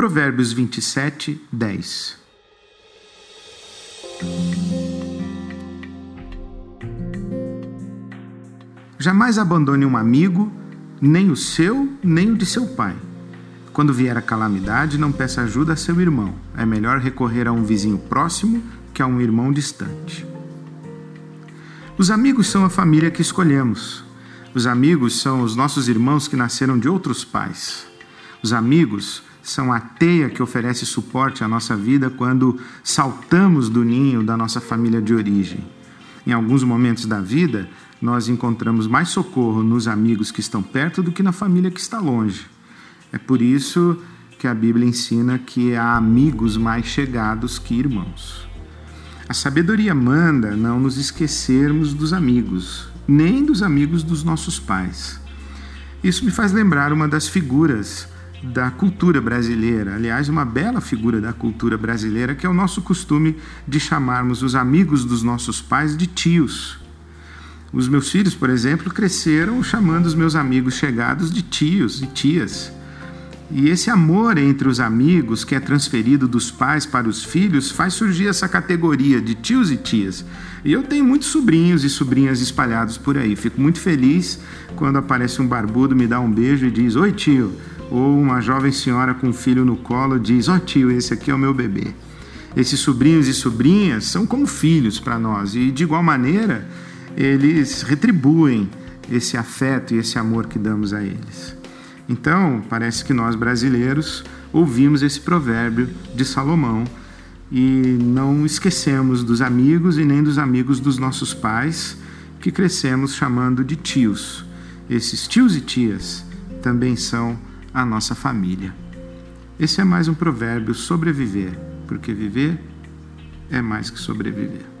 Provérbios 27, 10. Jamais abandone um amigo, nem o seu, nem o de seu pai. Quando vier a calamidade, não peça ajuda a seu irmão. É melhor recorrer a um vizinho próximo que a um irmão distante. Os amigos são a família que escolhemos. Os amigos são os nossos irmãos que nasceram de outros pais. Os amigos são a teia que oferece suporte à nossa vida quando saltamos do ninho da nossa família de origem. Em alguns momentos da vida, nós encontramos mais socorro nos amigos que estão perto do que na família que está longe. É por isso que a Bíblia ensina que há amigos mais chegados que irmãos. A sabedoria manda não nos esquecermos dos amigos, nem dos amigos dos nossos pais. Isso me faz lembrar uma das figuras da cultura brasileira, aliás, uma bela figura da cultura brasileira, que é o nosso costume de chamarmos os amigos dos nossos pais de tios. Os meus filhos, por exemplo, cresceram chamando os meus amigos chegados de tios e tias. E esse amor entre os amigos, que é transferido dos pais para os filhos, faz surgir essa categoria de tios e tias. E eu tenho muitos sobrinhos e sobrinhas espalhados por aí. Fico muito feliz quando aparece um barbudo, me dá um beijo e diz: Oi, tio. Ou uma jovem senhora com um filho no colo diz: Ó, oh, tio, esse aqui é o meu bebê. Esses sobrinhos e sobrinhas são como filhos para nós. E de igual maneira eles retribuem esse afeto e esse amor que damos a eles. Então, parece que nós brasileiros ouvimos esse provérbio de Salomão e não esquecemos dos amigos e nem dos amigos dos nossos pais, que crescemos chamando de tios. Esses tios e tias também são a nossa família. Esse é mais um provérbio sobreviver, porque viver é mais que sobreviver.